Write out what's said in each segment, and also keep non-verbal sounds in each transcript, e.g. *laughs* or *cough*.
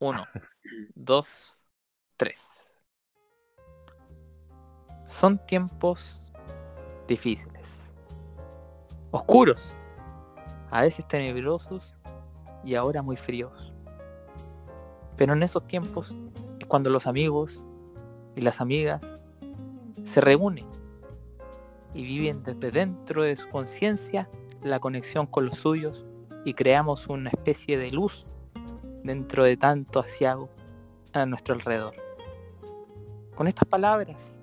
Uno, *laughs* dos, tres. Son tiempos difíciles, oscuros, a veces tenebrosos y ahora muy fríos. Pero en esos tiempos es cuando los amigos y las amigas se reúnen y viven desde dentro de su conciencia la conexión con los suyos y creamos una especie de luz dentro de tanto asiago a nuestro alrededor. Con estas palabras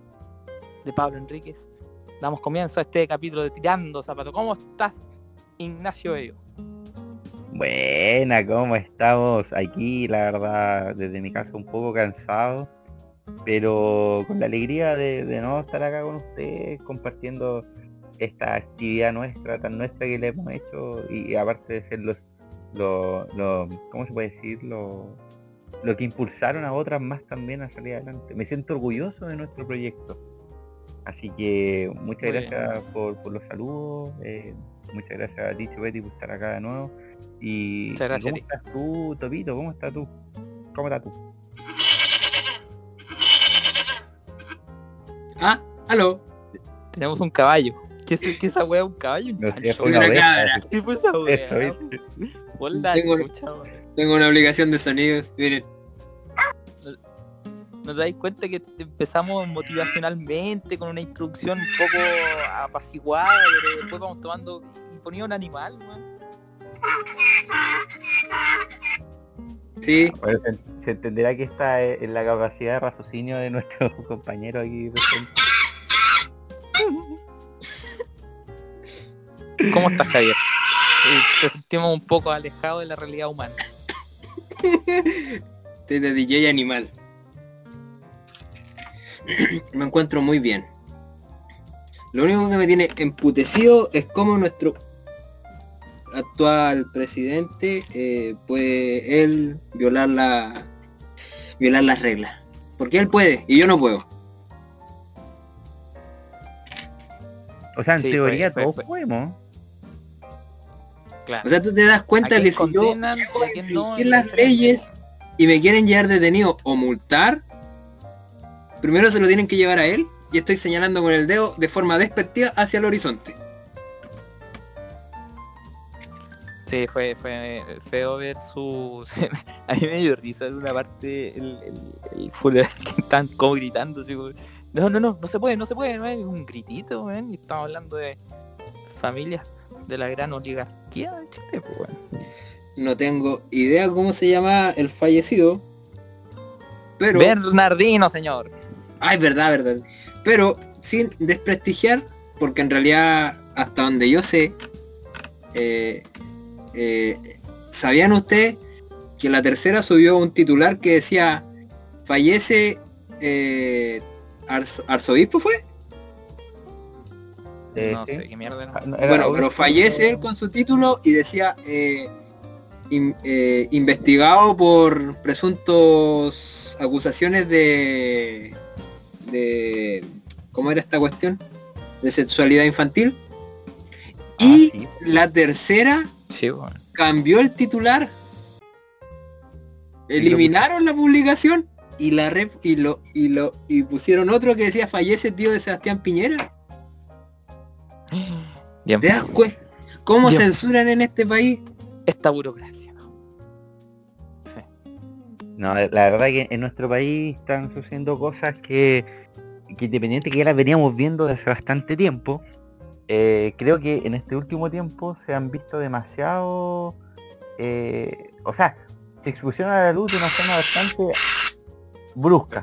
de Pablo Enríquez, damos comienzo a este capítulo de Tirando Zapato. ¿Cómo estás, Ignacio Bello? Buena, ¿cómo estamos? Aquí, la verdad, desde mi casa un poco cansado, pero con la alegría de no estar acá con ustedes, compartiendo esta actividad nuestra, tan nuestra que le hemos hecho, y aparte de ser los lo, lo, ¿cómo se puede decir? Lo, lo que impulsaron a otras más también a salir adelante. Me siento orgulloso de nuestro proyecto. Así que muchas gracias por, por, los saludos. Eh, muchas gracias a ti, Betty, por estar acá de nuevo. Y, gracias, ¿cómo estás tú, Topito? ¿Cómo estás tú? ¿Cómo estás tú? Ah, aló. Tenemos un caballo. ¿Qué es, qué esa wea? ¿Un caballo? No sé, fue una una cabra. oveja. ¿Qué fue esa wea? Eso, Hola, Tengo-. Tengo una obligación de sonidos. Miren. ¿No te dais cuenta que empezamos motivacionalmente con una introducción un poco apaciguada, pero después vamos tomando y ponía un animal, weón? Sí, Bueno, se, se entenderá que está en la capacidad de raciocinio de nuestro *laughs* compañero aquí presente. ¿Cómo estás, Javier? Te sentimos un poco alejado de la realidad humana. *laughs* estoy de DJ animal. *clears throat* Me encuentro muy bien. Lo único que me tiene emputecido es cómo nuestro actual presidente eh, puede él violar la violar las reglas. Porque él puede y yo no puedo. O sea, en Sí, teoría fue- fue- todos fue. podemos. Claro. O sea, tú te das ¿A cuenta que si yo no? las leyes y me quieren llevar detenido o multar, primero se lo tienen que llevar a él y estoy señalando con el dedo de forma despectiva hacia el horizonte. Sí, fue, fue feo ver su... *laughs* A mí me dio risa en una parte el, el, el funeral que están como gritando así como, No, no, no, no se puede, no se puede, no es un gritito, weón. Y estamos hablando de familias de la gran oligarquía de Chile, pues, weón. No tengo idea cómo se llama el fallecido. Pero... Bernardino, señor. Ay, verdad, verdad. Pero sin desprestigiar, porque en realidad, hasta donde yo sé, eh, eh, ¿sabían ustedes que la tercera subió un titular que decía fallece eh, arzo- arzobispo fue? No sí. sé qué mierda. Era. no, era Bueno, pero fallece él con su título y decía eh, in- eh, investigado por presuntos acusaciones de de ¿cómo era esta cuestión? de sexualidad infantil. Y Ah, sí. la tercera Sí, cambió el titular. Eliminaron la publicación y la rep y lo y lo y pusieron otro que decía fallece tío de Sebastián Piñera. Bien, ¿Te das cuenta? ¿Cómo Bien. censuran en este país? esta burocracia, ¿no? Sí. No, la verdad que en nuestro país están sucediendo cosas que, que independiente que ya las veníamos viendo desde hace bastante tiempo, eh, creo que en este último tiempo se han visto demasiado, eh, o sea, se expusieron a la luz de una forma bastante brusca.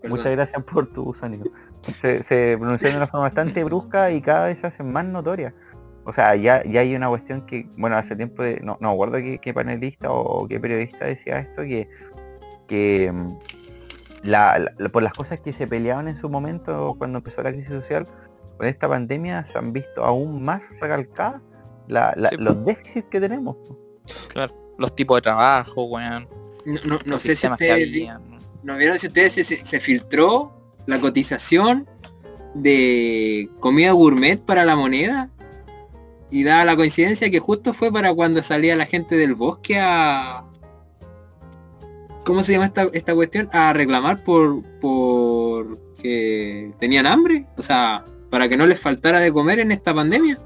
Perdón. Muchas gracias por tu sonido. Se, se pronunciaron de una forma bastante brusca y cada vez se hacen más notorias. O sea, ya, ya hay una cuestión que, bueno, hace tiempo, de, no, no me acuerdo qué, qué panelista o qué periodista decía esto, que, que mm, la- la- por las cosas que se peleaban en su momento cuando empezó la crisis social, con esta pandemia se han visto aún más recalcadas la- la- Sí, po. los déficits que tenemos. Claro. Los tipos de trabajo, weón. No, no, sé si ustedes vi-. ¿no vieron si ustedes se, se- se filtró la cotización de comida gourmet para la moneda. Y da la coincidencia que justo fue para cuando salía la gente del bosque a ¿cómo se llama esta, esta cuestión? A reclamar por, por que tenían hambre. O sea, para que no les faltara de comer en esta pandemia.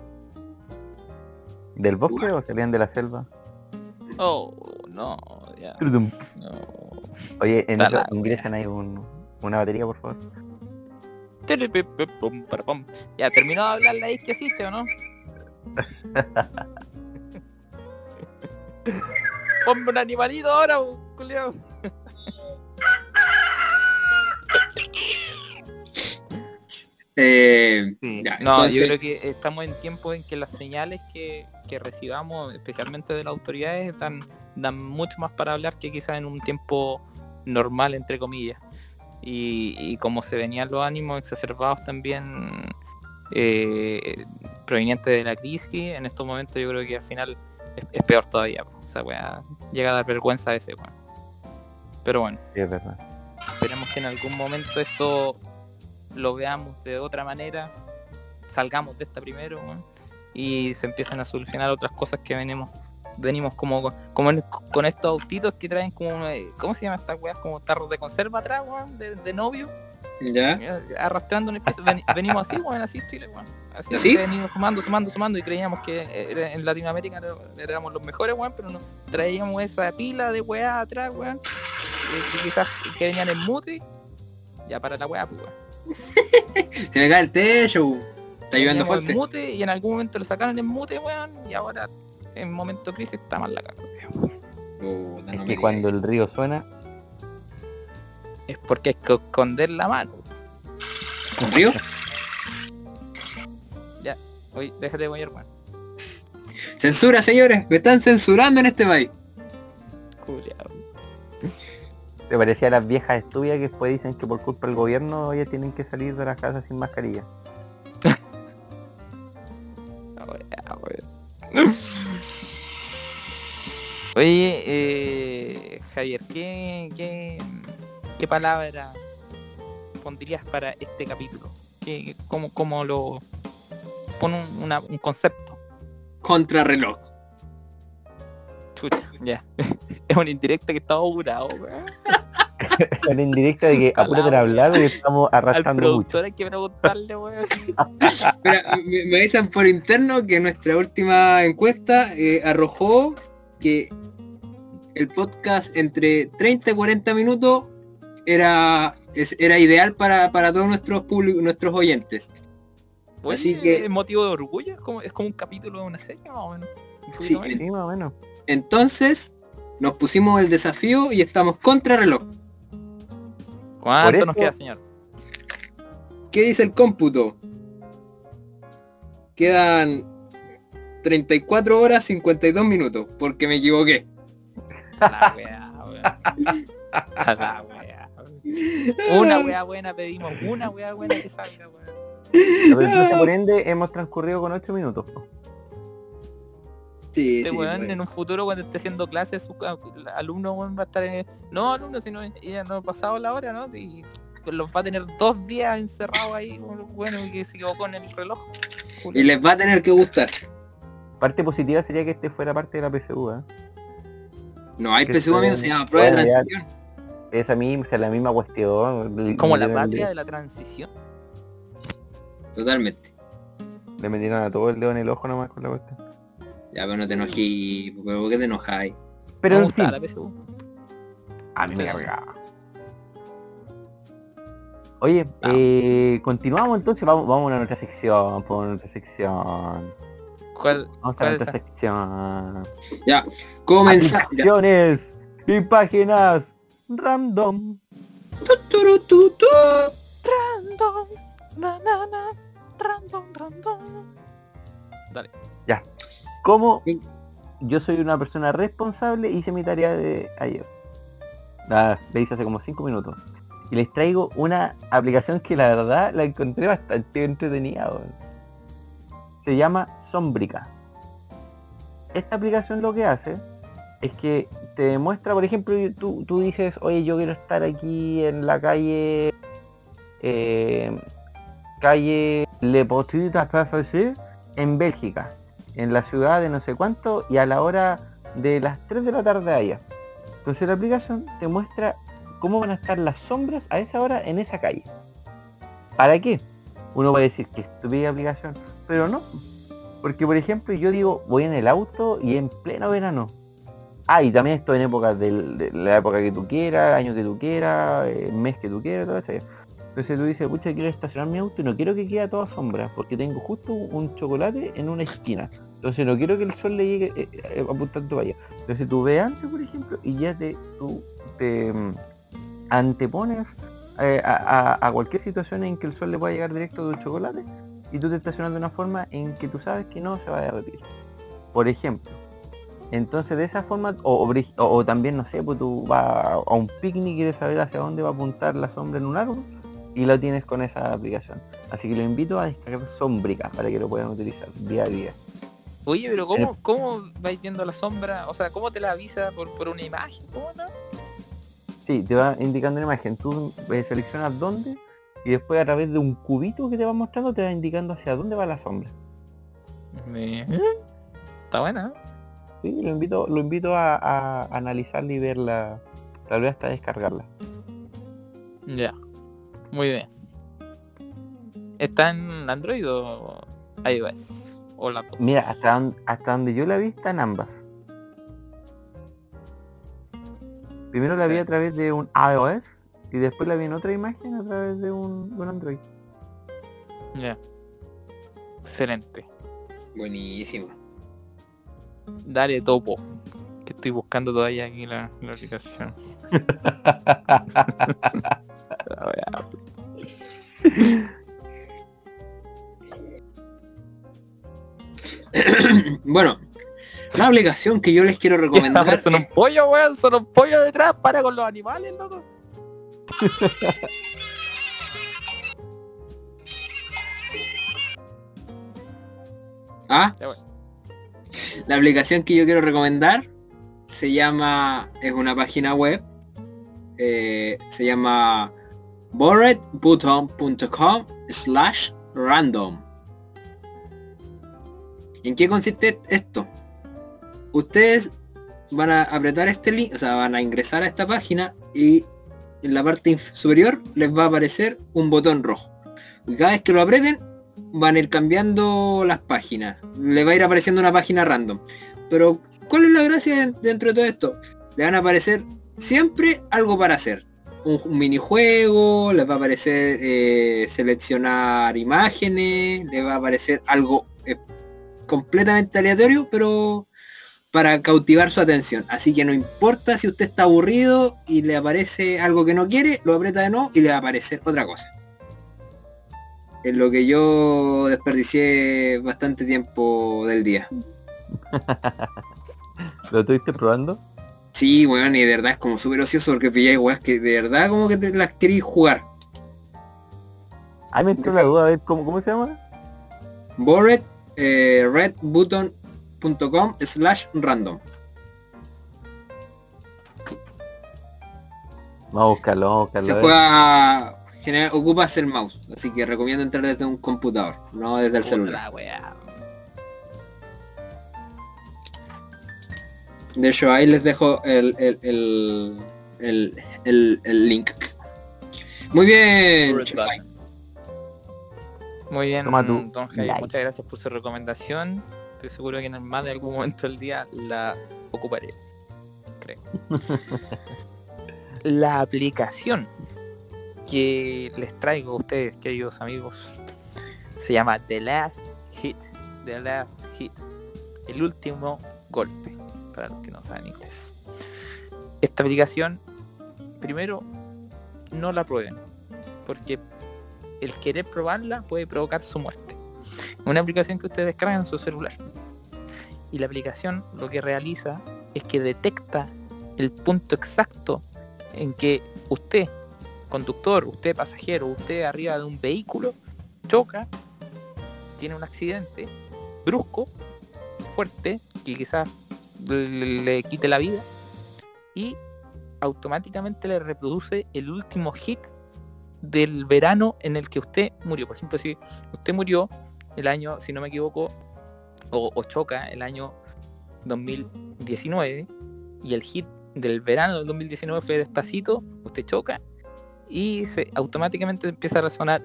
¿Del bosque o salían de la selva? Oh, no, ya. No. Oye, en eso ingresen ahí un, una batería, por favor. Ya, ¿terminó de hablar la asiste o no? *laughs* Ponme un animalito ahora, culiao. Eh, Sí. ya, No, entonces- yo creo que estamos en tiempos en que las señales que, que recibamos, especialmente de las autoridades, dan, dan mucho más para hablar que quizás en un tiempo normal, entre comillas. Y, y como se venían los ánimos exacerbados también eh, provenientes de la crisis, en estos momentos yo creo que al final es, es peor todavía. O sea, weá, llega a dar vergüenza ese, weón. Pero bueno. Sí, es verdad. Esperemos que en algún momento esto lo veamos de otra manera, salgamos de esta primero weón, y se empiezan a solucionar otras cosas que venimos venimos como con- como en- con estos autitos que traen como eh, ¿cómo se llama estas weas? como tarros de conserva atrás weón, de, de novio ¿Ya? eh, arrastrando en el piso Ven- venimos así weón, así Chile weón. así ¿Así? venimos sumando sumando sumando y creíamos que era- en Latinoamérica éramos los mejores weón, pero no traíamos esa pila de weas atrás weón, que, quizás que venían en mute ya para la wea pues weón. *laughs* Se me cae el techo. Está lloviendo Teníamos fuerte. en mute y en algún momento lo sacaron en mute, weón, y ahora en momento crisis está mal la caga. weón. Puta, Es que cuando el río suena, Es porque hay que esconder la mano. ¿Un río? Oye, déjate de weón. weón. Censura, señores. Me están censurando en este país. Culeado. te parecía a las viejas estúpidas que después dicen que por culpa del gobierno ellas tienen que salir de las casas sin mascarilla. *laughs* Oye, eh, Javier, ¿qué, qué, qué palabra pondrías para este capítulo? ¿Qué, cómo, cómo lo... Pon un, una- un concepto. Contrarreloj. Chucha, ya. *laughs* es una indirecta que está augurado, weón. En indirecta de que apúrate a hablar porque estamos Al arrastrando mucho. productor hay que preguntarle, weón. *laughs* Me, me avisan por interno que nuestra última encuesta eh, arrojó que el podcast entre 30 y 40 minutos era, era ideal para, para todos nuestros públicos, nuestros oyentes. Oye, Así que- ¿Es motivo de orgullo? ¿Es como, es como un capítulo de una serie, más o menos? Sí, más. Sí, más o menos. Entonces, nos pusimos el desafío y estamos contra reloj. ¿Cuánto nos queda, señor? ¿Qué dice el cómputo? Quedan 34 horas 52 minutos, porque me equivoqué. La. *laughs* La. Una weá buena pedimos, una weá buena que salga, weón. Entonces, por ende hemos transcurrido con 8 minutos. po. Sí, Este sí, weón bueno. en un futuro cuando esté haciendo clases, su ca- alumno weón, va a estar en... No alumno, sino ella no ha pasado la hora, ¿no? Y los va a tener dos días encerrados ahí, bueno, que se equivocó en el reloj. Y les va a tener que gustar. Parte positiva sería que este fuera parte de la PSU, ¿eh? No hay Que PSU, se- amigo, se llama prueba de bueno, ya- transición. Esa misma, esa es la misma cuestión. Como la patria de la transición. Totalmente. Le metieron a todo el dedo en el ojo nomás con la cuestión. Ya, pero no te enojí, porque ¿por qué te enojáis? Pero Me en gusta fin, la PSU. a mí me cargaba. Oye, Vamos. eh, continuamos entonces, vamos, vamos a nuestra sección, por nuestra sección. ¿Cuál? Vamos a ¿Cuál es nuestra sección. Ya, comenzar. Aplicaciones y páginas random. Random, na, na, na, random, random. Dale. Como Sí. yo soy una persona responsable, hice mi tarea de ayer. La, la hice hace como 5 minutos. Y les traigo una aplicación que la verdad la encontré bastante entretenida. Se llama Sombrica. Esta aplicación lo que hace es que te demuestra, por ejemplo, tú, tú dices, oye, yo quiero estar aquí en la calle, eh, calle Le Petit en Bélgica, en la ciudad de no sé cuánto y a la hora de las 3 de la tarde allá. Entonces la aplicación te muestra cómo van a estar las sombras a esa hora en esa calle. ¿Para qué? Uno va a decir que estúpida aplicación, pero no. Porque por ejemplo yo digo, voy en el auto y en pleno verano. Ah, y también estoy en épocas del- de, la época que tú quieras, año que tú quieras, eh, mes que tú quieras, todo eso. Entonces tú dices, pucha, quiero estacionar mi auto y no quiero que quede a toda sombra, porque tengo justo un chocolate en una esquina. Entonces no quiero que el sol le llegue eh, eh, apuntando para allá. Entonces tú ves antes, por ejemplo, y ya te, te mm, antepones a, cualquier situación en que el sol le pueda llegar directo de un chocolate y tú te estacionas de una forma en que tú sabes que no se va a derretir. Por ejemplo. Entonces de esa forma, o, también, no sé, pues tú vas a, un picnic y quieres saber hacia dónde va a apuntar la sombra en un árbol y lo tienes con esa aplicación. Así que lo invito a descargar Sombrica para que lo puedan utilizar día a día. Oye, pero ¿cómo, cómo vais viendo la sombra? O sea, ¿cómo te la avisa por, por una imagen? ¿Cómo no? Sí, te va indicando una imagen. Tú eh, seleccionas dónde y después a través de un cubito que te va mostrando te va indicando hacia dónde va la sombra. *laughs* Está buena, ¿eh? Sí, lo invito, lo invito a, a analizarla y verla, tal vez hasta descargarla. Ya. Muy bien. ¿Está en Android o iOS? O la? Mira, hasta, hasta donde yo la vi está en ambas. Primero la vi a través de un iOS y después la vi en otra imagen a través de un, de un Android. Ya. Excelente. Buenísimo. Dale topo. Que estoy buscando todavía aquí la, la aplicación. *laughs* Bueno, la aplicación que yo les quiero *laughs* recomendar Son un pollo, weón. Son un pollo detrás. Para con los animales, loco. *laughs* ¿Ah? Ya, bueno. La aplicación que yo quiero recomendar se llama, es una página web, eh, se llama borredbutton.com slash random. ¿En qué consiste esto? Ustedes van a apretar este link, o sea, van a ingresar a esta página y en la parte superior les va a aparecer un botón rojo. Y cada vez que lo aprieten, van a ir cambiando las páginas. Le va a ir apareciendo una página random. Pero, ¿cuál es la gracia de- dentro de todo esto? Le van a aparecer siempre algo para hacer. Un, minijuego, les va a aparecer eh, seleccionar imágenes, le va a aparecer algo eh, completamente aleatorio, pero para cautivar su atención. Así que no importa si usted está aburrido y le aparece algo que no quiere, lo aprieta de nuevo y le va a aparecer otra cosa en lo que yo desperdicié bastante tiempo del día. *laughs* ¿Lo estuviste probando? Sí, weón, y de verdad es como súper ocioso porque pilláis weas que de verdad como que te las queréis jugar. Ahí me entró la duda, a ver, ¿cómo, cómo se llama? Bored, eh, redbutton.com slash random. Vamos a buscarlo, vamos a buscarlo. Se juega, general, ocupas el mouse, así que recomiendo entrar desde un computador, no desde el Puta celular. la weá. De hecho, ahí les dejo el, el, el, el, el- el link. Muy bien. Muy bien, Toma tu don Javier, like. muchas gracias por su recomendación. Estoy seguro que en más de algún momento del día la ocuparé. Creo. *laughs* la aplicación que les traigo a ustedes, queridos amigos, se llama The Last Hit. The Last Hit. El último golpe, para los que no saben inglés. Esta aplicación, primero, no la prueben, porque el querer probarla puede provocar su muerte. Una aplicación que ustedes descargan en su celular. Y la aplicación lo que realiza es que detecta el punto exacto en que usted, conductor, usted pasajero, usted arriba de un vehículo, choca, tiene un accidente brusco, fuerte, que quizás le, quite la vida, y automáticamente le reproduce el último hit del verano en el que usted murió. Por ejemplo, si usted murió el año, si no me equivoco, o choca el año 2019 y el hit del verano del 2019 fue despacito, usted choca y se automáticamente empieza a despacito.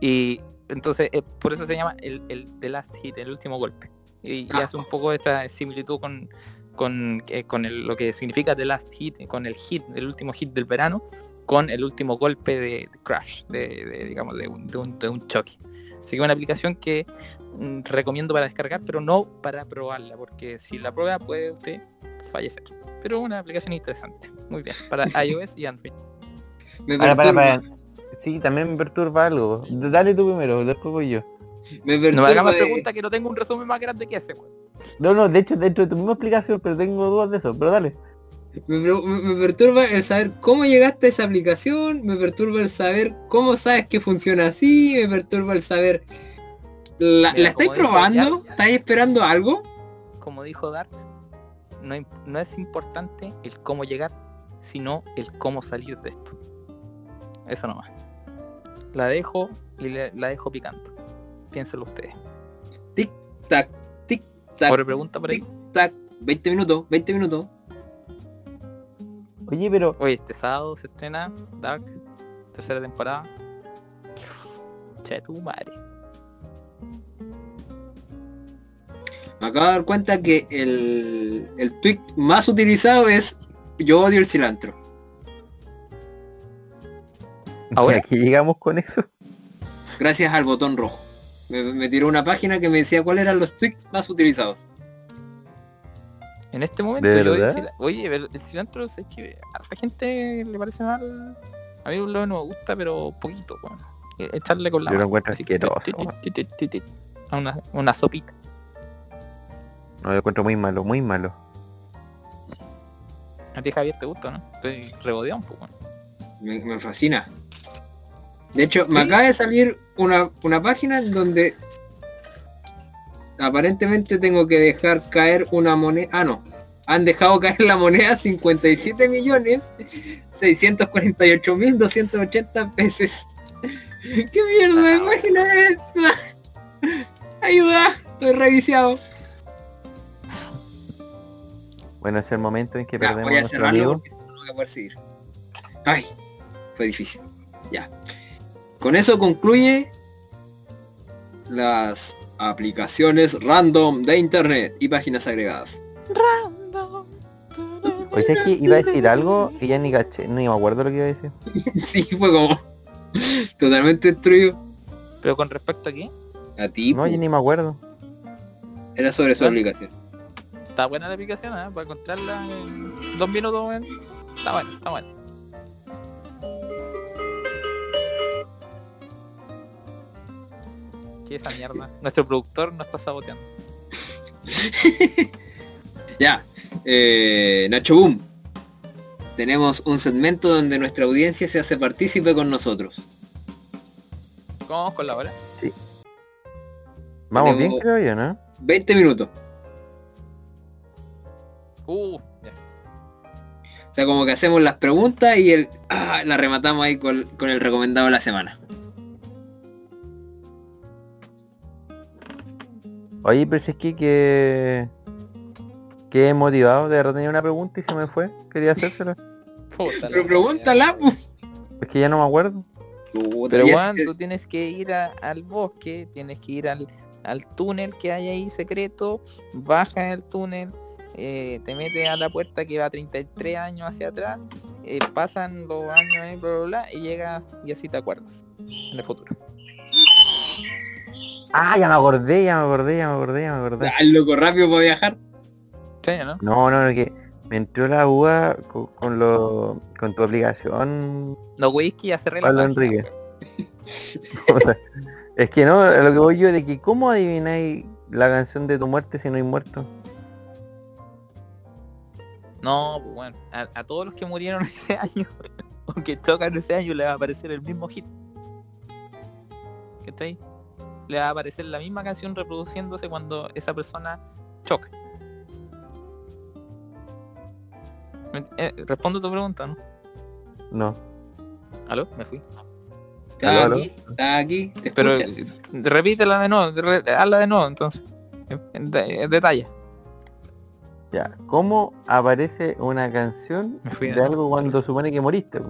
Y entonces eh, por eso se llama el, el The Last Hit, el último golpe. Y, y Ah. hace un poco esta similitud con, con, eh, con el- lo que significa The Last Hit, con el hit, el último hit del verano, con el último golpe de, de crash, de, de, digamos, de un, de un- de un choque. Así que una aplicación que mm, recomiendo para descargar, pero no para probarla, porque si la prueba puede usted fallecer. Pero una aplicación interesante. Muy bien, para *laughs* iOS y Android. Me Para, para, perturba, para. Sí, también me perturba algo. Dale tú primero, después voy yo. me No me perturba haga más de- preguntas que no tengo un resumen más grande que ese, weón. No, no, de hecho, dentro de tu misma explicación, pero tengo dudas de eso, pero dale. Me, perturba el saber cómo llegaste a esa aplicación, me perturba el saber cómo sabes que funciona así, me perturba el saber... ¿La, Mira, ¿la estáis probando? Jan- ¿Estáis esperando algo? Como dijo Dark, no, no es importante el cómo llegar, sino el cómo salir de esto. Eso nomás. La dejo y le- la dejo picando. Piénselo ustedes. Tic, tac, tic, tac, Por pregunta por ahí. tic, tac. 20 minutos, 20 minutos. Oye, pero Oye, este sábado se estrena Dark, tercera temporada. Che, tu madre. Me acabo de dar cuenta que el, el tweet más utilizado es yo odio el cilantro. *laughs* Ahora. aquí llegamos con eso. Gracias al botón rojo. Me, me tiró una página que me decía cuáles eran los tweets más utilizados. En este momento ¿De yo odio el verdad? cila- Oye, el cilantro es que a harta gente le parece mal. A mí lo no me gusta, pero poquito, weón. Eh, Echarle con la Yo mano, encuentro así, ti, a Una, una sopita. No, lo encuentro muy malo, muy malo. A ti Javier te gusta, ¿no? Estoy regodeado un poco. Me, me fascina. De hecho, me acaba de salir una, una página en donde aparentemente tengo que dejar caer una moneda. Ah, no. Han dejado caer la moneda *laughs* 57 millones 648 mil 280 veces. *laughs* ¿Qué mierda de página es esta? *laughs* Ayuda, estoy reviciado. Bueno, es el momento en que Ya, perdemos voy a cerrarlo porque si no, voy a poder seguir. Ay, fue difícil. Ya. Con eso concluye las aplicaciones random de internet y páginas agregadas. Oye, es que iba a decir algo y ya ni caché, ni me acuerdo lo que iba a decir. *laughs* sí, fue como totalmente destruido. Pero con respecto a qué, A ti, No, yo ni me acuerdo. era sobre su Bueno. aplicación. Está buena la aplicación, ¿eh? Para encontrarla en dos minutos. Está bueno, está bueno. ¿Qué es esa mierda? *laughs* Nuestro productor no está saboteando. *laughs* Ya. Eh, Nacho Boom. Tenemos un segmento donde nuestra audiencia se hace partícipe con nosotros. ¿Cómo vamos con la hora? Vamos Tenemos- bien, creo yo, ¿no? 20 minutos. Uh. O sea, como que hacemos las preguntas y el, ah, la rematamos ahí con, con el recomendado de la semana. Oye, pero si es que que quedé motivado, de verdad tenía una pregunta y se me fue. Quería hacérsela. *laughs* Pero pregúntala, pu. Es que ya no me acuerdo. Puta, Pero tú tienes que ir a- al bosque, tienes que ir al, al túnel que hay ahí secreto, bajas el túnel, eh, te metes a la puerta que va 33 años hacia atrás, eh, pasan los años ahí, bla, bla, bla, y llegas y así te acuerdas en el futuro. Ah, ya me acordé, ya me acordé, ya me acordé, ya me acordé. El loco rápido para viajar. Sí, ¿no? No, no, no, que me entró la duda con, con lo con tu aplicación. No, whisky, ya cerré la Pablo página, Enrique. *laughs* es que no, lo que voy yo de que cómo adivináis la canción de tu muerte si no hay muerto. No, pues bueno, a, a todos los que murieron *laughs* ese año, o que chocan ese año, le va a aparecer el mismo hit. ¿Qué está ahí? Le va a aparecer la misma canción reproduciéndose cuando esa persona choca. Eh, respondo tu pregunta, ¿no? No. ¿Aló? Me fui. Está Aló, aquí, está aquí, te Pero escuchas. repítela de nuevo, re- hazla de nuevo entonces. En, en de- en detalle. Ya, ¿cómo aparece una canción de algo cuando supone que moriste?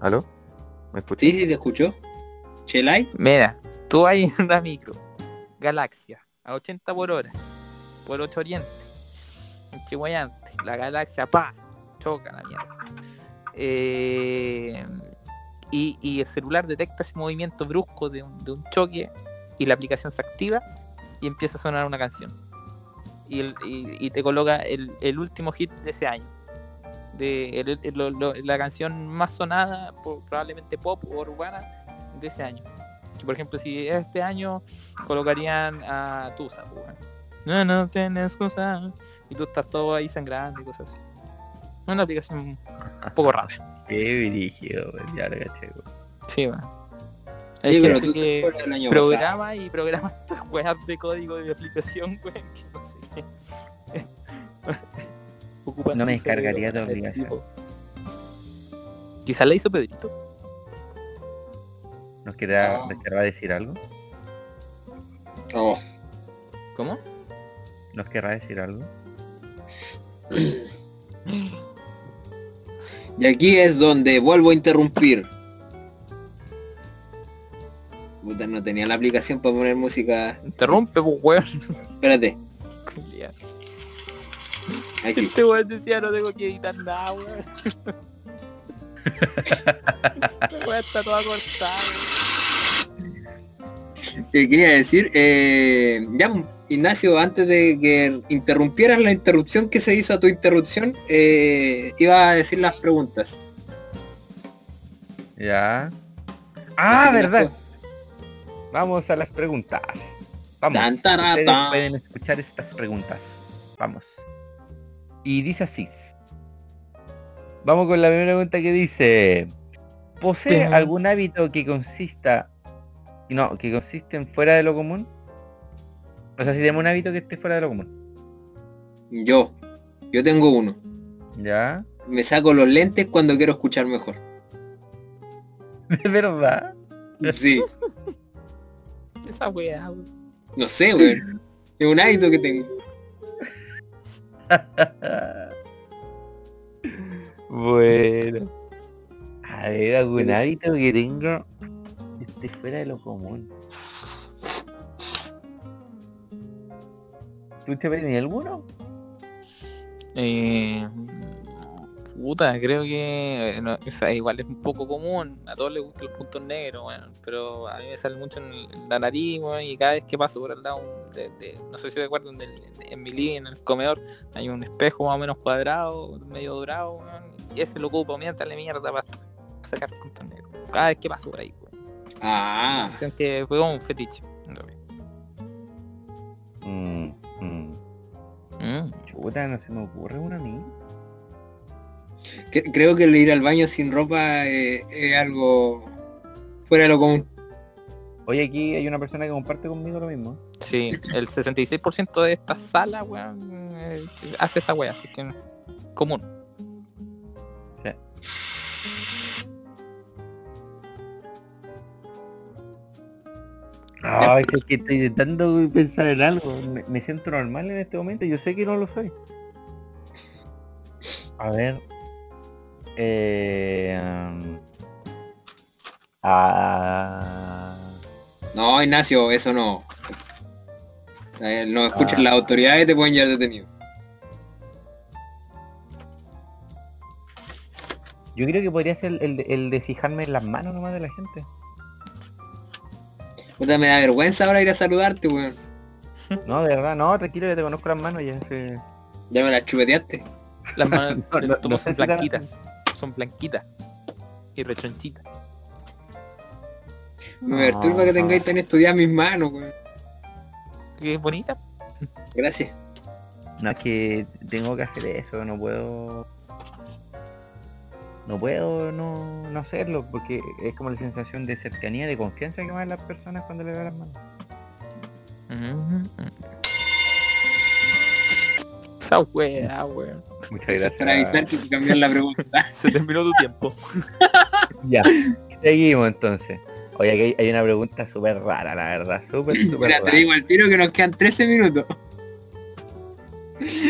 ¿Aló? ¿Me escuchas? Sí, sí, te escuchó. Chelai. Mira, tú hay en una micro, galaxia, a 80 por hora, por 8 oriente, en Chihuayante, la galaxia, pa, choca la mierda. Eh, y, el celular detecta ese movimiento brusco de un, choque y la aplicación se activa y empieza a sonar una canción. Y, te coloca el, último hit de ese año. De la canción más sonada, probablemente pop o urbana, de ese año. Por ejemplo, si es este año colocarían a Tusa. No, no tienes excusa. Y tú estás todo ahí sangrando y cosas así. Una aplicación un poco rara. Qué dirigido, ya lo caché. po. Sí, weón. Sí, Hay gente que pasado. programa y programa estas weas de código de mi aplicación, que no sé qué. *laughs* Ocupan No me descargaría tu para este aplicación. tipo. Quizá la hizo Pedrito. ¿Nos querrá, Ah. querrá decir algo? Oh, ¿Cómo? ¿Nos querrá decir algo? *clears throat* Y aquí es donde vuelvo a interrumpir. Puta, no tenía la aplicación para poner música. Interrumpe, pues, weón. Espérate, ahí sí. Este weón decía no tengo que editar nada, weón. *laughs* La weá está toda cortada. Te quería decir, eh, ya, Ignacio, antes de que interrumpieras la interrupción que se hizo a tu interrupción, eh, iba a decir las preguntas. Ya. Ah, verdad. las Vamos a las preguntas. Vamos. Tan, tará, Ustedes tan. pueden escuchar estas preguntas. Vamos. Y dice así. Vamos con la primera pregunta que dice. ¿Posee algún hábito que consista no, que consiste en fuera de lo común? O sea, si tenemos un hábito que esté fuera de lo común. Yo, yo tengo uno. ¿Ya? Me saco los lentes cuando quiero escuchar mejor. *laughs* ¿De verdad? Sí, Esa weá, weón. no sé, weón. Es un hábito que tengo. *laughs* bueno. A ver, algún hábito que tenga que esté fuera de lo común. ¿Tú te ves ni alguno? Eh, puta, creo que eh, no, o sea, igual es un poco común, a todos les gustan los puntos negros, weón, pero a mí me sale mucho en, la nariz, y cada vez que paso por al lado de, de- no sé si se acuerdan del, en mi living, en el comedor, hay un espejo más o menos cuadrado, medio dorado, weón, y ese lo ocupo mientras le mierda para sacar puntos negros. Cada vez que paso por ahí, weón. Ah, que fue como un fetiche. mm. Mm. Chuta, no se me ocurre uno a mí. creo que el ir al baño sin ropa eh, es algo fuera de lo común. Oye, aquí hay una persona que comparte conmigo lo mismo. Sí, el 66% de esta sala, weón, eh, hace esa weá, así que común. Ay, es que estoy intentando pensar en algo. Me, me siento normal en este momento. Yo sé que no lo soy. A ver. Eh, um, ah, No, Ignacio, eso no. Eh, no escuchan Ah. las autoridades te pueden llevar detenido. yo creo que podría ser el, de- el de fijarme en las manos nomás de la gente. Puta, me da vergüenza ahora ir a saludarte, weón. No, de verdad, no, tranquilo, ya te conozco las manos ya. sí. Ya me la chupeteaste. Las manos No, *laughs* del no- no son blanquitas. Son blanquitas. Y rechonchitas. Me perturba que tengáis tan estudiadas mis manos, weón. Qué bonita. Gracias. No, es que tengo que hacer eso, no puedo... No puedo no, no hacerlo, porque es como la sensación de cercanía, de confianza que me dan las personas cuando le veo las manos. Mm. Esa wea, weón. Muchas para avisar gracias. que cambiar la pregunta. *laughs* Se terminó tu tiempo. *laughs* Ya, seguimos entonces. Oye, aquí hay, una pregunta súper rara, la verdad. Súper, súper Mira, te rara. digo al tiro que nos quedan 13 minutos.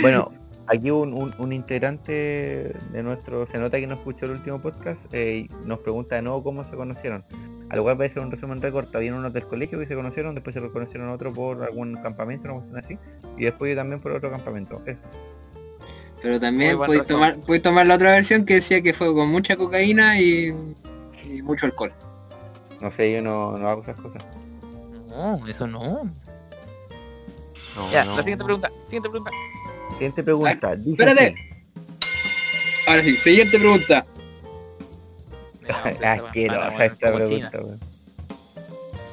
Bueno, aquí un, un- un integrante de nuestro, se nota que no escuchó el último podcast, eh, y nos pregunta de nuevo cómo se conocieron. Al cual puede ser un resumen récord, habían unos del colegio que se conocieron, después se conocieron otro por algún campamento, una cuestión así, y después yo también por otro campamento. Eso. Pero también resumen. tomar, tomar la otra versión que decía que fue con mucha cocaína y, y mucho alcohol. No sé, yo no, no hago esas cosas. No, eso no. No, Ya, no. la siguiente pregunta. Siguiente pregunta. Siguiente pregunta. Dice espérate. así. Ahora sí, siguiente pregunta. Esta Asquerosa esta pregunta, weón.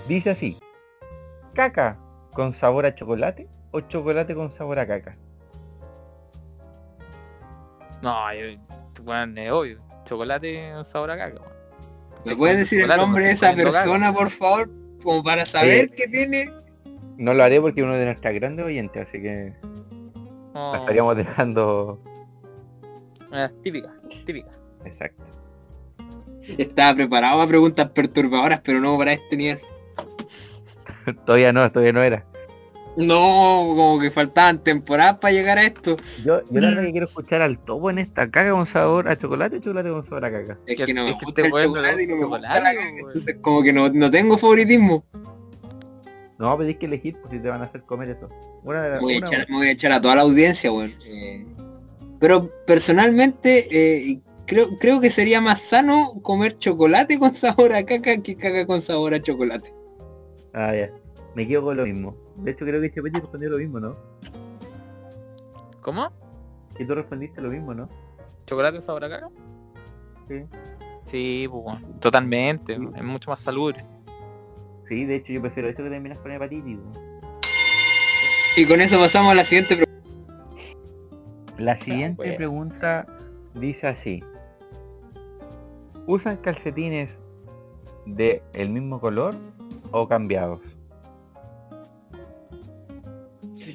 Dice así. ¿Caca con sabor a chocolate o chocolate con sabor a caca? No, yo, weón, es obvio. Chocolate con sabor a caca, weón. ¿Me puedes decir el nombre de esa persona, por favor? Como para saber qué tiene. No lo haré porque uno de nuestras grandes oyentes, así que La estaríamos dejando eh, típica, típica. exacto. Estaba preparado a preguntas perturbadoras, pero no para este nivel. todavía no, todavía no era. No, como que faltaban temporadas para llegar a esto. Yo, yo la verdad que quiero escuchar al topo en esta caca con sabor a chocolate chocolate con sabor a caca. Es Que- no me es gusta este el chocolate y no me gusta gusta la chocolate, caca, weón. Entonces como que no, no tengo favoritismo. No, tienes que elegir pues, si te van a hacer comer eso. Una de las Me voy, a echar, voy a echar a toda la audiencia, weón. Eh, pero personalmente eh, creo, creo que sería más sano comer chocolate con sabor a caca que caca con sabor a chocolate. Ah, ya. Me quedo con lo mismo. De hecho creo que Chepeti respondió lo mismo, ¿no? ¿Cómo? Y tú respondiste lo mismo, ¿no? ¿Chocolate con sabor a caca? Sí. Sí, pues, weón, totalmente. Sí. Es mucho más salubre. Sí, de hecho yo prefiero esto que terminas con hepatitis. Y con eso pasamos a la siguiente pregunta. La siguiente bueno. pregunta dice así. ¿Usan calcetines de el mismo color o cambiados?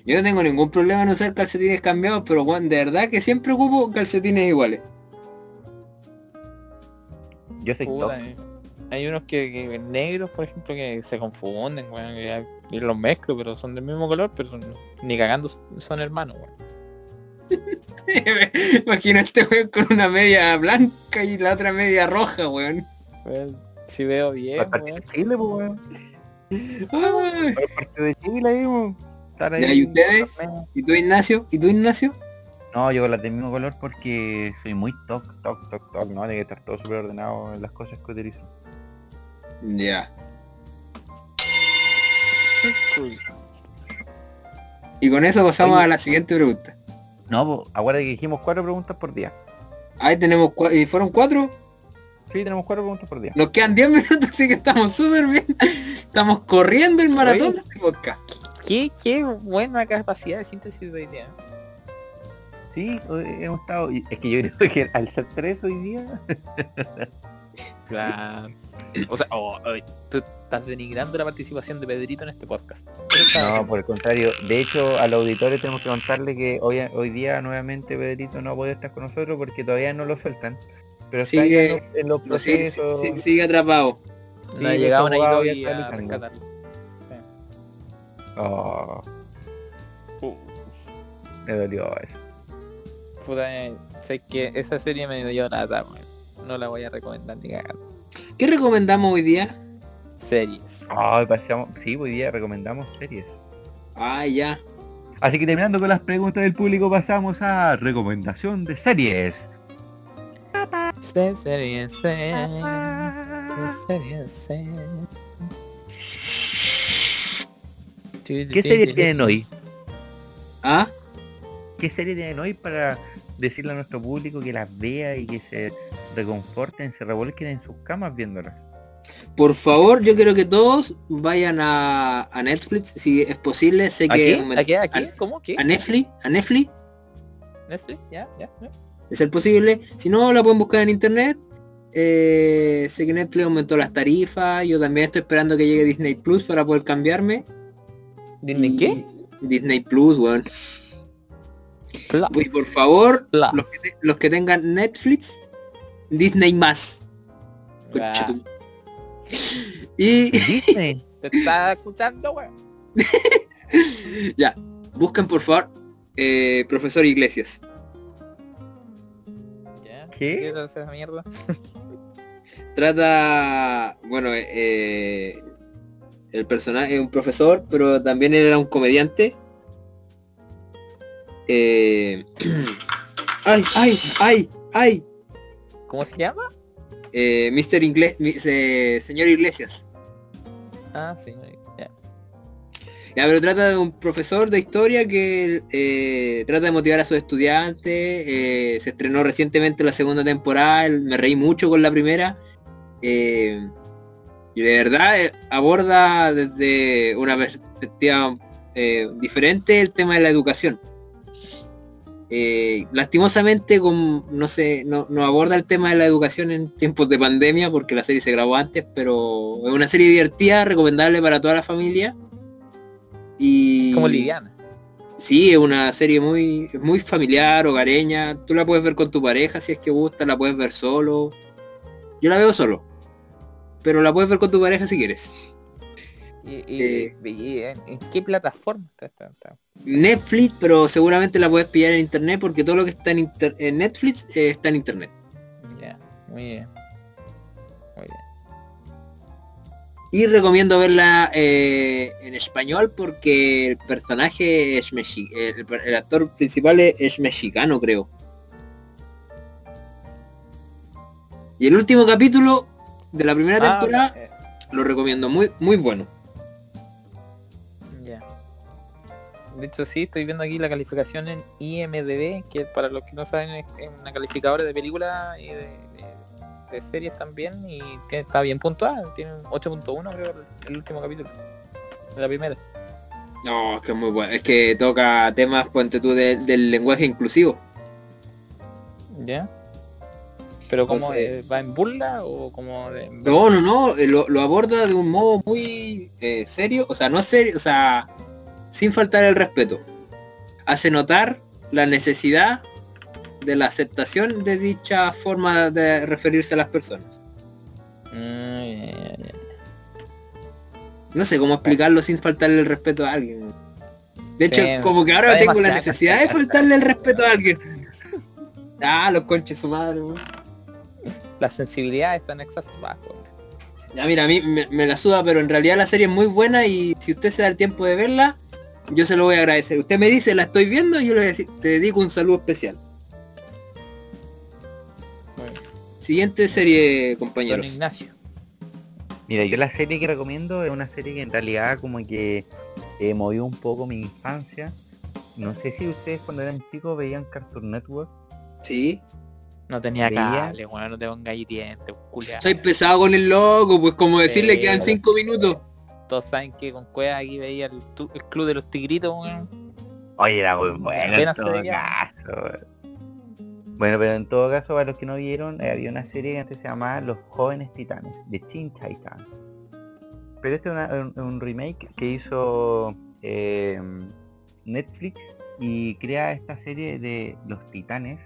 Yo no tengo ningún problema en usar calcetines cambiados, pero weón, de verdad que siempre ocupo calcetines iguales. Yo soy Puta, top. eh. Hay unos que, que negros, por ejemplo, que se confunden, weón. que- Y los mezclo, pero son del mismo color, pero son- ni cagando son- hermanos, weón. *laughs* Imagino este weón con una media blanca y la otra media roja, weón. Si veo bien, Para el partido weón. de Chile, pues, weón. Partido de Chile, ahí, weón. ¿y ustedes? ¿Y tú, Ignacio? ¿Y tú, Ignacio? No, yo con las del mismo color porque soy muy toc, toc, toc, toc, ¿no? Tiene que estar todo súper ordenado en las cosas que utilizo. Ya. Y con eso pasamos Oye. a la siguiente pregunta. No, acuérdate que dijimos cuatro preguntas por día. Ahí tenemos cua- ¿Y fueron cuatro? Sí, tenemos cuatro preguntas por día. Nos quedan 10 minutos, *laughs* así que estamos súper bien. Estamos corriendo el maratón Oye. de este podcast. Qué, qué buena capacidad de síntesis de idea. Sí, hemos estado. Es que yo creo que al ser tres hoy día. *laughs* Claro. O sea, oh, oh, tú estás denigrando la participación de Pedrito en este podcast. No, por el contrario. De hecho, al auditorio tenemos que contarle que hoy, hoy día nuevamente Pedrito no puede estar con nosotros porque todavía no lo sueltan. Pero está Sigue- en los, No, procesos. sigue- sigue atrapado. no ha Sí, ya Nairobi están a luchando. rescatarlo. Oh, Uh, me dolió eso. puta, eh, sé que esa serie me dio lata, weón. No la voy a recomendar ni cagando. ¿Qué recomendamos hoy día? Series. Ay, pasamos. Sí, hoy día recomendamos series. Ah, ya. Así que terminando con las preguntas del público, pasamos a recomendación de series. Se- Series, series, series, series. ¿Qué series tienen hoy? ¿Ah? ¿Qué serie tienen hoy para decirle a nuestro público que las vea y que se reconforten, se revuelquen en sus camas viéndolas? Por favor, yo quiero que todos vayan a, a Netflix, si es posible. Sé ¿A que qué? ¿A qué? ¿A qué? ¿Cómo? ¿Qué? a Netflix, a Netflix, ¿Netflix? ¿Ya? ¿Ya? ¿Ya? de ser posible. Si no, la pueden buscar en internet. Eh, sé que Netflix aumentó las tarifas. Yo también estoy esperando que llegue Disney Plus para poder cambiarme. ¿Disney Y- qué? Disney Plus, weón. Plus. Y por favor, Plus. los que, te- los que tengan Netflix, Disney más. Ah. Y Disney. *laughs* Te estaba escuchando, weón. ya, busquen por favor eh, Profesor Iglesias. ¿Qué? es esa mierda? *laughs* Trata, bueno, eh, el personaje es un profesor, pero también era un comediante. Eh, *clears throat* ay, ay, ay, ay. ¿Cómo se llama? Eh, Mr. Ingle mi- eh, señor Iglesias. Ah, sí. Ya. Ya, pero trata de un profesor de historia que eh, trata de motivar a sus estudiantes. eh, se estrenó recientemente la segunda temporada. Me reí mucho con la primera. y de verdad aborda desde una perspectiva diferente el tema de la educación. Eh, lastimosamente, con, no sé, no, no aborda el tema de la educación en tiempos de pandemia porque la serie se grabó antes, pero es una serie divertida, recomendable para toda la familia. Y Como liviana. Sí, es una serie muy, muy familiar, hogareña. Tú la puedes ver con tu pareja si es que gusta, la puedes ver solo. Yo la veo solo. Pero la puedes ver con tu pareja si quieres. ¿Y, y- Eh. y en, en qué plataforma está? está- está? Netflix, pero seguramente la puedes pillar en internet porque todo lo que está en, inter- en Netflix eh, está en internet. Ya, muy bien. Muy bien. Y recomiendo verla eh, en español porque el personaje es mexicano. El, el actor principal es, es mexicano, creo. Y el último capítulo de la primera Ah, temporada lo recomiendo, muy, muy bueno. De hecho, sí, estoy viendo aquí la calificación en IMDB, que para los que no saben es es una calificadora de películas y de, de- de series también, y tiene- está bien puntuada, tiene un 8.1 creo el, último capítulo. De la primera. No, es que es muy bueno. Es que toca temas, ponte tú, de- del lenguaje inclusivo. ¿Ya? Pero como eh, va en burla o como de... No, no, no, eh, lo, lo aborda de un modo muy eh, serio, o sea, no serio, o sea, sin faltar el respeto. Hace notar la necesidad de la aceptación de dicha forma de referirse a las personas. Ya. No sé cómo explicarlo sin faltarle el respeto a alguien. De hecho, Sí, como que ahora tengo la necesidad de faltarle el respeto a alguien. Ah, los conches su madre, weón. Las sensibilidades están exacerbadas. Ya mira, a mí me, me la suda, pero en realidad la serie es muy buena y si usted se da el tiempo de verla, yo se lo voy a agradecer. Usted me dice, la estoy viendo y yo le voy a decir, te dedico un saludo especial. Siguiente serie, Don compañeros. Ignacio. Mira, yo la serie que recomiendo es una serie que en realidad como que eh, movió un poco mi infancia. No sé si ustedes cuando eran chicos veían Cartoon Network. Sí. No tenía cable, bueno, no te pongas ahí dientes, culiao. Soy pesado con el loco, pues como decirle Sí, quedan cinco minutos. Todos saben que con Cueva aquí veía el, club de los tigritos, weón. Oye, era muy bueno en todo caso. Bueno, pero en todo caso, para los que no vieron, eh, había una serie que antes se llamaba Los Jóvenes Titanes, de Teen Titans. Pero este es una- un, un remake que hizo eh, Netflix y crea esta serie de los titanes,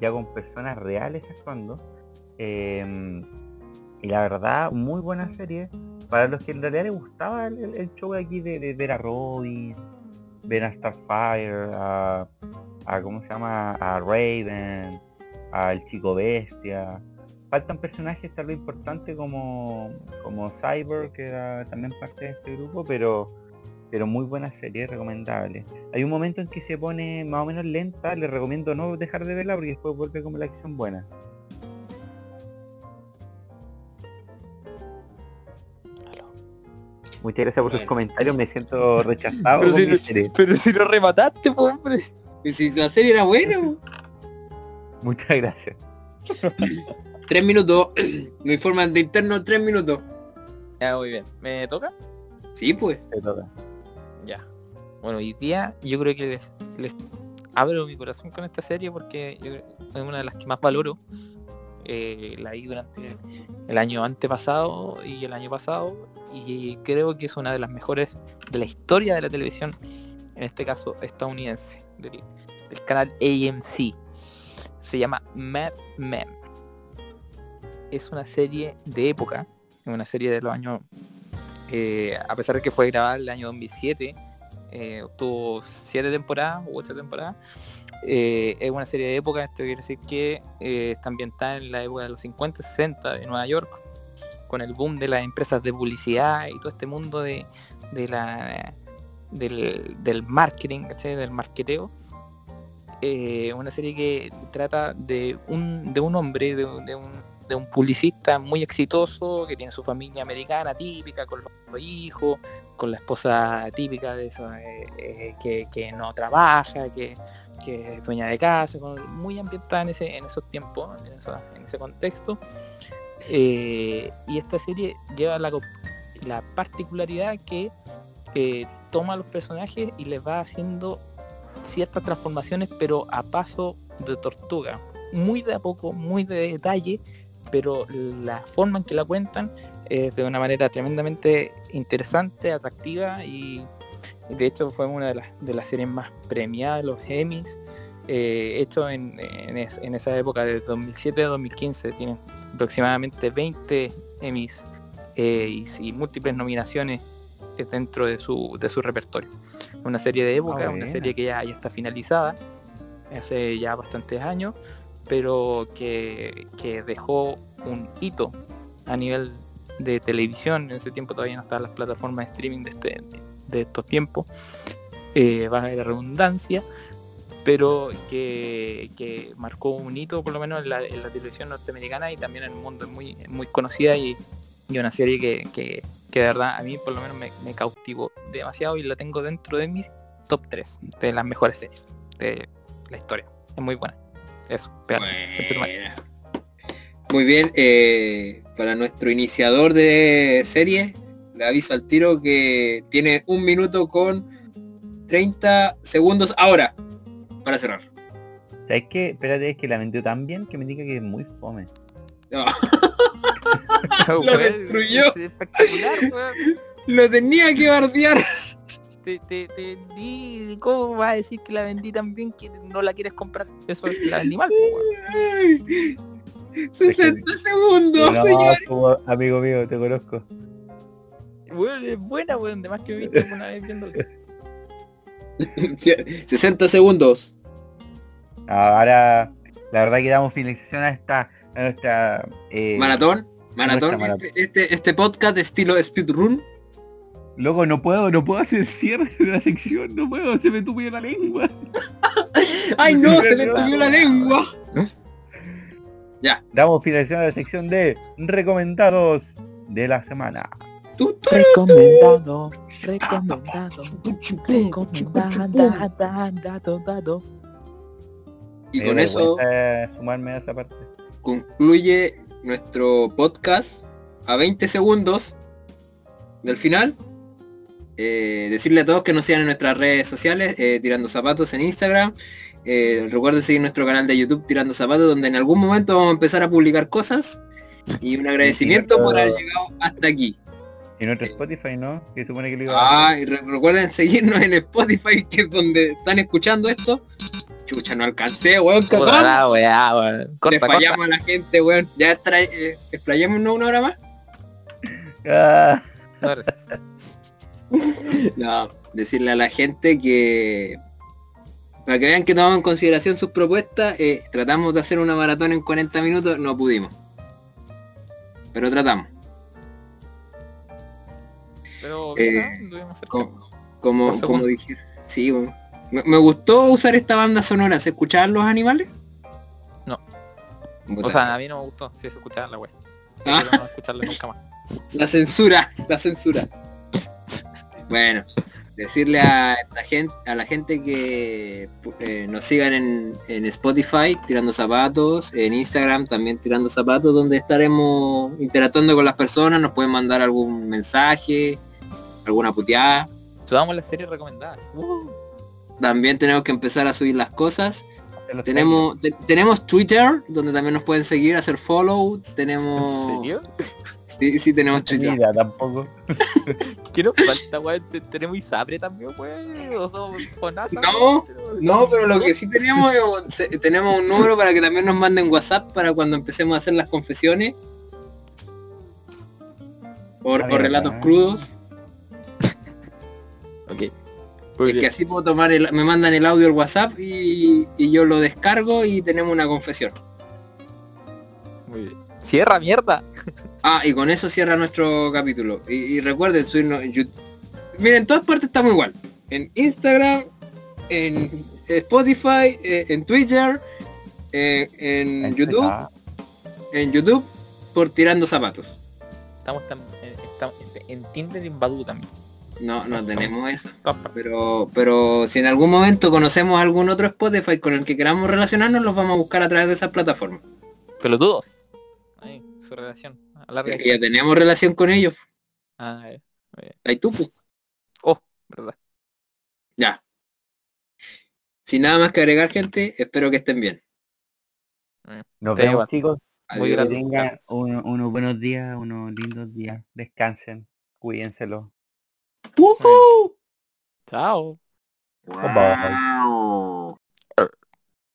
ya con personas reales actuando. eh, y la verdad, muy buena serie. Para los que en realidad les gustaba el, el- show aquí de, ver a Robin, ver a Starfire, a, a ¿cómo se llama? A Raven, al Chico Bestia. Faltan personajes tal vez importantes como, como Cyber, que era también parte de este grupo, pero pero muy buena serie, recomendable. Hay un momento en que se pone más o menos lenta, les recomiendo no dejar de verla porque después vuelve como la acción buena. Muchas gracias por sus Bueno. comentarios, me siento rechazado. Pero si, pero lo remataste, po, hombre. Y si la serie era buena, pues. *laughs* Muchas gracias. tres minutos. *clears throat* Me informan de interno tres minutos. Ya, muy bien. ¿Me toca? Sí, pues. Te toca. Ya. Bueno, hoy día yo creo que les, les abro mi corazón con esta serie porque yo creo que es una de las que más valoro. Eh, la vi durante el año antepasado y el año pasado y creo que es una de las mejores de la historia de la televisión, en este caso estadounidense, del, canal AMC. Se llama Mad Men. Es una serie de época, una serie de los años eh, a pesar de que fue grabada el año 2007, eh, tuvo siete temporadas u ocho temporadas. Eh, es una serie de época, esto quiere decir que eh, está ambientada en la época de los 50, 60 de Nueva York, con el boom de las empresas de publicidad y todo este mundo de, del, del marketing, ¿cachai? del marketeo. Eh, una serie que trata de un, de un hombre, de, un- de un, publicista muy exitoso, que tiene su familia americana típica, con los hijos, con la esposa típica de eso, eh, eh, que, que no trabaja, que, que es dueña de casa, muy ambientada en, ese, en esos tiempos, en ese contexto. Eh, y esta serie lleva la, particularidad que eh, toma a los personajes y les va haciendo ciertas transformaciones, pero a paso de tortuga. Muy de a poco, muy de detalle, pero la forma en que la cuentan es de una manera tremendamente interesante, atractiva y de hecho fue una de las, de las series más premiadas los Emmys. Eh, hecho en, en es- en esa época de 2007 a 2015 tienen aproximadamente 20 Emmys eh, y, y múltiples nominaciones eh, dentro de su, de su repertorio. Una serie de época, una buena. serie que ya, ya está finalizada hace ya bastantes años, pero que, que dejó un hito a nivel de televisión. En ese tiempo todavía no estaban las plataformas de streaming de, este, de estos tiempos. Eh, va a haber redundancia, pero que, que marcó un hito por lo menos en la, en la televisión norteamericana y también en el mundo. Es muy, muy conocida y, y una serie que, que, que de verdad a mí por lo menos me, me cautivó demasiado y la tengo dentro de mis top 3 de las mejores series de la historia. Es muy buena. Eso, madre. Buena. Muy bien, eh, para nuestro iniciador de serie, le aviso al tiro que tiene un minuto con 30 segundos ahora para cerrar. ¿Sabes qué? Espérate, es que la vendió tan bien que me diga que es muy fome. No, *laughs* Lo destruyó. espectacular, weón. lo tenía que bardear. Te, te, te di, ¿cómo vas a decir que la vendí tan bien que no la quieres comprar? Eso es la vendí mal, po, weón. Ay, 60 segundos, No, señor. como amigo mío, te conozco. Es buena, weón. Además que me viste una vez viendo. *laughs* 60 segundos. Ahora, la verdad que damos finalización a esta, a nuestra eh, Maratón. Maratón. nuestra maratón. Este, este, este podcast estilo speedrun. Loco, no puedo, no puedo hacer cierre de la sección, no puedo, se me tupió la lengua. *laughs* ¡Ay no! Se le *laughs* tuvió la lengua. Damos finalización a la sección de recomendados de la semana. Recomendado, recomendado, recomendado, dado. Y con eso vergüenza sumarme a esa parte. concluye nuestro podcast a 20 segundos del final. Eh, decirle a todos que nos sigan en nuestras redes sociales, eh, Tirando Zapatos en Instagram. Eh, recuerden seguir nuestro canal de YouTube Tirando Zapatos, donde en algún momento vamos a empezar a publicar cosas. Y un agradecimiento por haber llegado hasta aquí. Y nuestro Spotify, ¿no? Que supone que lo iba a Ah, y re- recuerden seguirnos en Spotify, *laughs* que es donde están escuchando esto. Chucha, no alcancé, weón. Puta weá, weón. Le Corta, fallamos corta. a la gente, weón. Ya trae, eh, explayémonos una hora más. Ah. *laughs* No, decirle a la gente que para que vean que tomamos en consideración sus propuestas, eh, tratamos de hacer una maratón en 40 minutos, no pudimos. Pero tratamos. Pero Eh, Como, como segundo. dije. Sí, weón. me, me gustó usar esta banda sonora. ¿Se escuchaban los animales? No. O sea, a mí no me gustó si es escuchar la weá. Ah. No escucharla nunca más. La censura, la censura. Bueno, decirle a esta gente, a la gente que eh, nos sigan en, en Spotify, tirando zapatos, en Instagram también tirando zapatos, donde estaremos interactuando con las personas, nos pueden mandar algún mensaje, alguna puteada. Subamos la serie recomendada. Uh, También tenemos que empezar a subir las cosas. Tenemos, te- tenemos Twitter, donde también nos pueden seguir, hacer follow. ¿En Tenemos. serio? Sí, sí, tenemos. *laughs* Twitter. Mira, tampoco. *laughs* ¿Qué nos falta, weón? Te- Tenemos Isabre también, weón. O somos No, No, pero lo que sí tenemos es tenemos un número para que también nos manden WhatsApp para cuando empecemos a hacer las confesiones o, o relatos ¿eh? crudos. Ok. Muy es que así puedo tomar el, me mandan el audio al WhatsApp y, y yo lo descargo y tenemos una confesión. Muy bien. Cierra, mierda. Ah, y con eso cierra nuestro capítulo. Y, y recuerden subirnos en YouTube. Miren, en todas partes estamos igual. En Instagram, en Spotify, eh, en Twitter, eh, en En YouTube, en YouTube, por tirando zapatos. Estamos, tam- en, estamos en Tinder y en Badoo también. No, no tenemos eso. Pero, pero si en algún momento conocemos algún otro Spotify con el que queramos relacionarnos, los vamos a buscar a través de esas plataformas. Pelotudos. Ahí, su relación. Es que ya tenemos relación con ellos. Ah, eh, Ahí tú, pues. Oh, verdad. Ya. Sin nada más que agregar, gente, espero que estén bien. Nos Te vemos chicos. Muy Que Adiós. gracias. tengan Carlos. un- unos buenos días, unos lindos días. Descansen. Cuídenselo. Woohoo! Ciao! Bye bye.